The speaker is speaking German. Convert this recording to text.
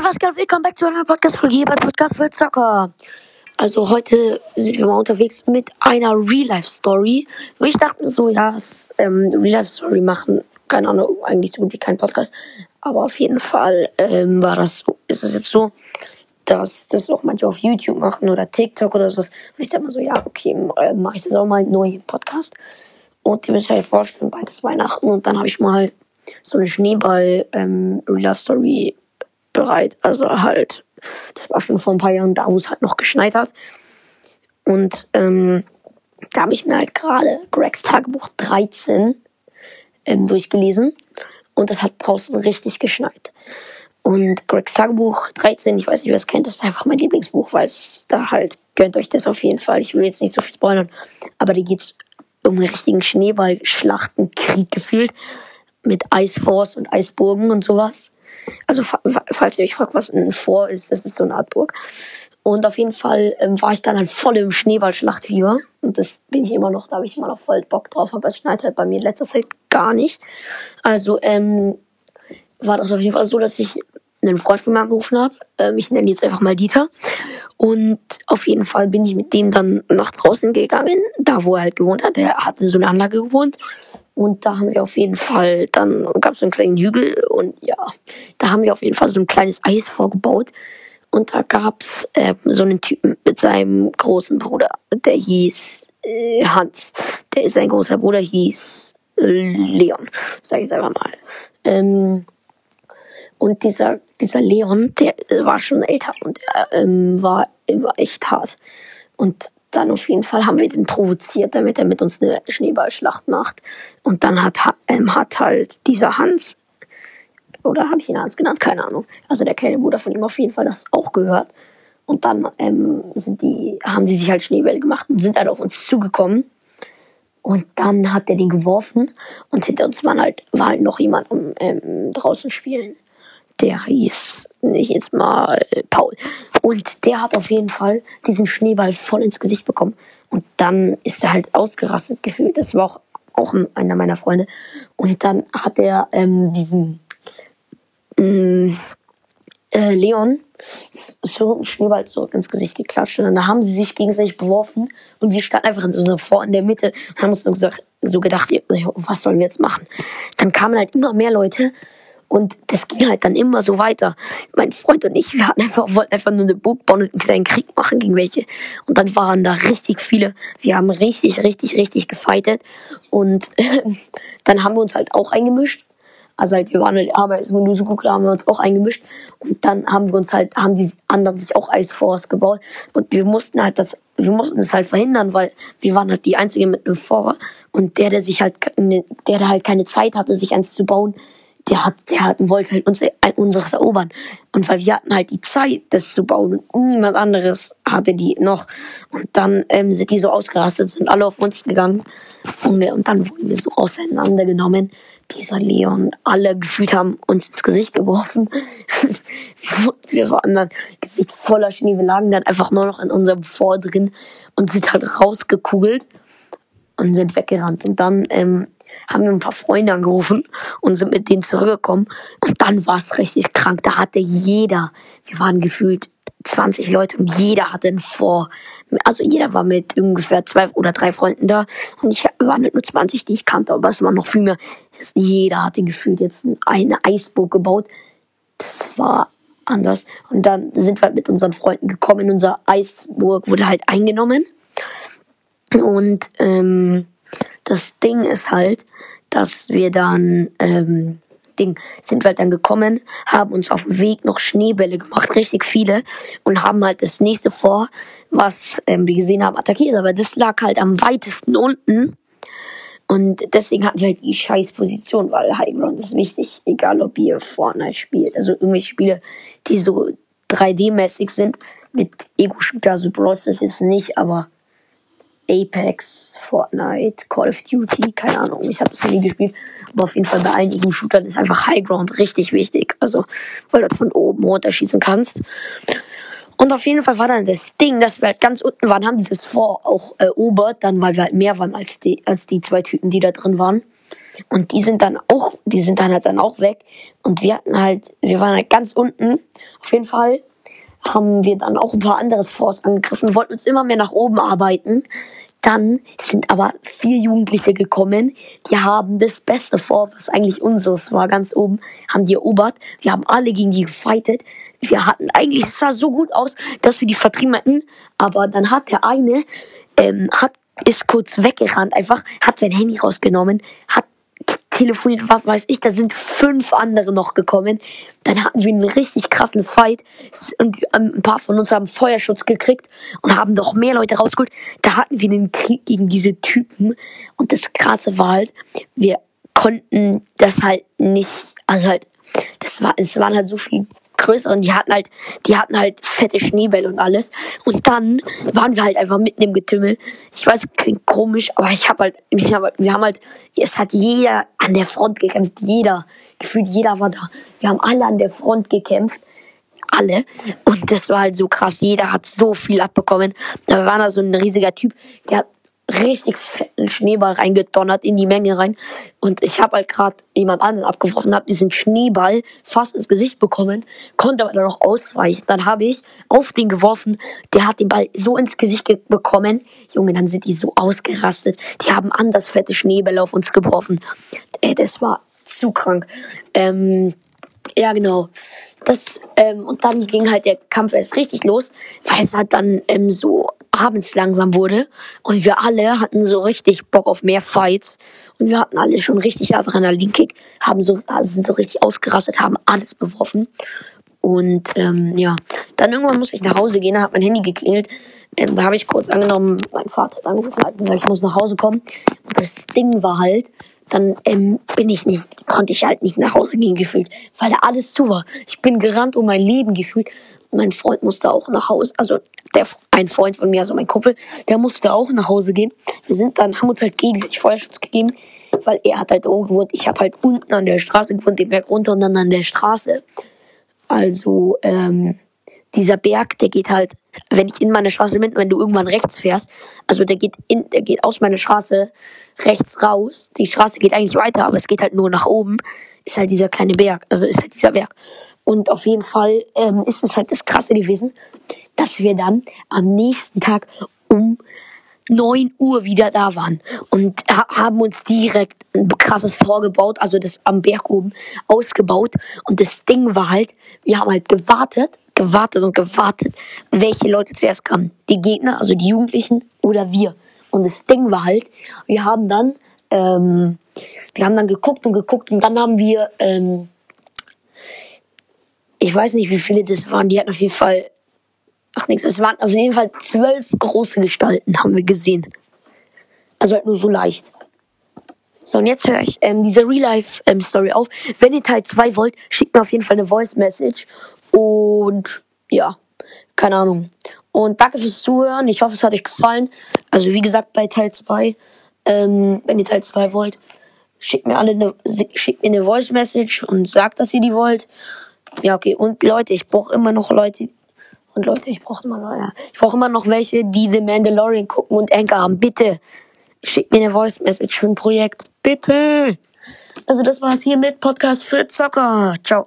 Leute, was geht? Willkommen back zu einer Podcast-Folge hier bei Podcast für Zocker. Also heute sind wir mal unterwegs mit einer Real-Life-Story. Wo ich dachte so, ja, ähm, Real-Life-Story machen, keine Ahnung, eigentlich so gut wie kein Podcast. Aber auf jeden Fall ähm, war das so, ist es jetzt so, dass das auch manche auf YouTube machen oder TikTok oder sowas. Und ich dachte mal so, ja, okay, äh, mache ich das auch mal neu im Podcast. Und ihr müsst euch vorstellen, beides Weihnachten. Und dann habe ich mal so eine Schneeball ähm, bereit. Also halt, das war schon vor ein paar Jahren da, wo es halt noch geschneit hat. Und ähm, da habe ich mir halt gerade Gregs Tagebuch 13 ähm, durchgelesen. Und es hat draußen richtig geschneit. Und Gregs Tagebuch 13, ich weiß nicht, wer es kennt, das ist einfach mein Lieblingsbuch, weil es da halt, gönnt euch das auf jeden Fall. Ich will jetzt nicht so viel spoilern, aber da geht's um einen richtigen Schneeball-Schlachtenkrieg gefühlt. Mit Eisforce und Eisburgen und sowas. Also, falls ihr euch fragt, was ein Vor ist, das ist so eine Art Burg. Und auf jeden Fall ähm, war ich dann halt voll im Schneeballschlachtfieber. Und das bin ich immer noch, da habe ich immer noch voll Bock drauf, aber es schneit halt bei mir in letzter Zeit gar nicht. Also, ähm, war das auf jeden Fall so, dass ich einen Freund von mir angerufen habe. Ähm, ich nenne jetzt einfach mal Dieter. Und auf jeden Fall bin ich mit dem dann nach draußen gegangen, da wo er halt gewohnt hat. Er hatte so eine Anlage gewohnt. Und da haben wir auf jeden Fall, dann gab es so einen kleinen Hügel und ja, da haben wir auf jeden Fall so ein kleines Eis vorgebaut. Und da gab's äh, so einen Typen mit seinem großen Bruder, der hieß äh, Hans. Der ist sein großer Bruder, hieß äh, Leon, sag ich jetzt einfach mal. Ähm, und dieser, dieser Leon, der war schon älter und er ähm, war, war echt hart. Und dann auf jeden Fall haben wir den provoziert, damit er mit uns eine Schneeballschlacht macht. Und dann hat, ähm, hat halt dieser Hans, oder habe ich ihn Hans genannt? Keine Ahnung. Also der kleine Bruder von ihm auf jeden Fall das auch gehört. Und dann ähm, sind die, haben sie sich halt Schneebälle gemacht und sind halt auf uns zugekommen. Und dann hat er den geworfen und hinter uns waren halt, war halt noch jemand am ähm, draußen spielen der hieß nicht jetzt mal Paul. Und der hat auf jeden Fall diesen Schneeball voll ins Gesicht bekommen. Und dann ist er halt ausgerastet gefühlt. Das war auch, auch einer meiner Freunde. Und dann hat er ähm, diesen ähm, äh, Leon so einen Schneeball zurück ins Gesicht geklatscht. Und dann haben sie sich gegenseitig beworfen. Und wir standen einfach so vor in der Mitte und haben uns so, gesagt, so gedacht, was sollen wir jetzt machen? Dann kamen halt immer mehr Leute und das ging halt dann immer so weiter. Mein Freund und ich, wir hatten einfach, wollten einfach nur eine Burg bauen und einen kleinen Krieg machen gegen welche. Und dann waren da richtig viele. Wir haben richtig, richtig, richtig gefightet. Und äh, dann haben wir uns halt auch eingemischt. Also halt, wir waren halt, haben halt so so gut, haben wir uns auch eingemischt. Und dann haben wir uns halt, haben die anderen sich auch Force gebaut. Und wir mussten halt das, wir mussten es halt verhindern, weil wir waren halt die einzigen mit einem Fahrer. Und der, der sich halt, der, der halt keine Zeit hatte, sich eins zu bauen, der hat, der hat, wollte halt uns, unseres erobern. Und weil wir hatten halt die Zeit, das zu bauen und niemand anderes hatte die noch. Und dann ähm, sind die so ausgerastet, sind alle auf uns gegangen. Und, wir, und dann wurden wir so auseinandergenommen. Dieser Leon, alle gefühlt haben uns ins Gesicht geworfen. wir waren dann Gesicht voller Schnee. Wir lagen dann einfach nur noch in unserem Vor drin und sind halt rausgekugelt und sind weggerannt. Und dann ähm, haben wir ein paar Freunde angerufen und sind mit denen zurückgekommen. Und dann war es richtig krank. Da hatte jeder, wir waren gefühlt 20 Leute und jeder hatte ein Vor. Also jeder war mit ungefähr zwei oder drei Freunden da. Und ich war nicht nur 20, die ich kannte, aber es waren noch viel mehr. Jeder hatte gefühlt jetzt eine Eisburg gebaut. Das war anders. Und dann sind wir halt mit unseren Freunden gekommen. Unser Eisburg wurde halt eingenommen. Und ähm, das Ding ist halt, dass wir dann, ähm, Ding, sind wir halt dann gekommen, haben uns auf dem Weg noch Schneebälle gemacht, richtig viele, und haben halt das nächste vor, was ähm, wir gesehen haben, attackiert. Aber das lag halt am weitesten unten. Und deswegen hatten wir halt die scheiß Position, weil High Ground ist wichtig, egal ob ihr Fortnite spielt. Also irgendwelche Spiele, die so 3D-mäßig sind, mit Ego-Shooter, so Bros ist es nicht, aber Apex, Fortnite, Call of Duty, keine Ahnung, ich habe das nie gespielt, aber auf jeden Fall bei allen Ego-Shootern ist einfach High Ground richtig wichtig, also weil du von oben runterschießen kannst. Und auf jeden Fall war dann das Ding, dass wir halt ganz unten waren, haben dieses Vor auch erobert, dann weil wir halt mehr waren als die, als die zwei Typen, die da drin waren. Und die sind dann auch, die sind dann halt dann auch weg. Und wir hatten halt, wir waren halt ganz unten. Auf jeden Fall haben wir dann auch ein paar anderes Force angegriffen, wollten uns immer mehr nach oben arbeiten. Dann sind aber vier Jugendliche gekommen, die haben das beste Fort, was eigentlich unseres war, ganz oben, haben die erobert. Wir haben alle gegen die gefightet. Wir hatten eigentlich, es sah so gut aus, dass wir die vertrieben hätten, aber dann hat der eine, ähm, hat, ist kurz weggerannt, einfach, hat sein Handy rausgenommen, hat telefoniert, was weiß ich, da sind fünf andere noch gekommen. Dann hatten wir einen richtig krassen Fight und ein paar von uns haben Feuerschutz gekriegt und haben noch mehr Leute rausgeholt. Da hatten wir einen Krieg gegen diese Typen und das krasse war halt, wir konnten das halt nicht, also halt, das war, es waren halt so viele größeren, die hatten halt, die hatten halt fette Schneebälle und alles. Und dann waren wir halt einfach mitten im Getümmel. Ich weiß, klingt komisch, aber ich habe halt, ich hab, wir haben halt, es hat jeder an der Front gekämpft, jeder, gefühlt jeder war da. Wir haben alle an der Front gekämpft alle. Und das war halt so krass. Jeder hat so viel abbekommen. Da war da so ein riesiger Typ, der hat richtig fetten Schneeball reingedonnert in die Menge rein. Und ich habe halt gerade jemand anderen abgeworfen, habe diesen Schneeball fast ins Gesicht bekommen, konnte aber dann noch ausweichen. Dann habe ich auf den geworfen, der hat den Ball so ins Gesicht bekommen. Junge, dann sind die so ausgerastet. Die haben anders fette Schneebälle auf uns geworfen. Ey, das war zu krank. Ähm, ja, genau. Das, ähm, und dann ging halt der Kampf erst richtig los, weil es halt dann ähm, so abends langsam wurde. Und wir alle hatten so richtig Bock auf mehr Fights. Und wir hatten alle schon richtig Adrenalinkick, haben so, sind so richtig ausgerastet, haben alles beworfen. Und ähm, ja, dann irgendwann musste ich nach Hause gehen, da hat mein Handy geklingelt, ähm, da habe ich kurz angenommen, mein Vater hat angerufen, hat gesagt, ich muss nach Hause kommen. Und das Ding war halt, dann ähm, bin ich nicht, konnte ich halt nicht nach Hause gehen gefühlt, weil da alles zu war. Ich bin gerannt um mein Leben gefühlt mein Freund musste auch nach Hause, also der, ein Freund von mir, also mein Kumpel, der musste auch nach Hause gehen. Wir sind dann, haben uns halt gegenseitig Feuerschutz gegeben, weil er hat halt oben gewohnt, ich habe halt unten an der Straße gewohnt, den Berg runter und dann an der Straße. Also, ähm, dieser Berg, der geht halt, wenn ich in meine Straße bin, wenn du irgendwann rechts fährst, also der geht in, der geht aus meiner Straße rechts raus. Die Straße geht eigentlich weiter, aber es geht halt nur nach oben. Ist halt dieser kleine Berg, also ist halt dieser Berg. Und auf jeden Fall ähm, ist es halt das Krasse gewesen, dass wir dann am nächsten Tag um 9 Uhr wieder da waren und haben uns direkt ein krasses vorgebaut, also das am Berg oben ausgebaut. Und das Ding war halt, wir haben halt gewartet, gewartet und gewartet, welche Leute zuerst kamen. Die Gegner, also die Jugendlichen oder wir. Und das Ding war halt, wir haben dann, ähm, wir haben dann geguckt und geguckt und dann haben wir, ähm, ich weiß nicht, wie viele das waren. Die hatten auf jeden Fall. Ach nichts, es waren auf jeden Fall zwölf große Gestalten, haben wir gesehen. Also halt nur so leicht. So, und jetzt höre ich ähm, diese Real-Life-Story ähm, auf. Wenn ihr Teil 2 wollt, schickt mir auf jeden Fall eine Voice-Message. Und ja, keine Ahnung. Und danke fürs Zuhören. Ich hoffe, es hat euch gefallen. Also wie gesagt, bei Teil 2, ähm, wenn ihr Teil 2 wollt, schickt mir alle eine, schickt mir eine Voice-Message und sagt, dass ihr die wollt. Ja, okay. Und Leute, ich brauche immer noch Leute. Und Leute, ich brauche immer noch, ja. Ich brauche immer noch welche, die The Mandalorian gucken und Anchor haben. Bitte. Schickt mir eine Voice Message für ein Projekt. Bitte. Also das war's hier mit Podcast für Zocker. Ciao.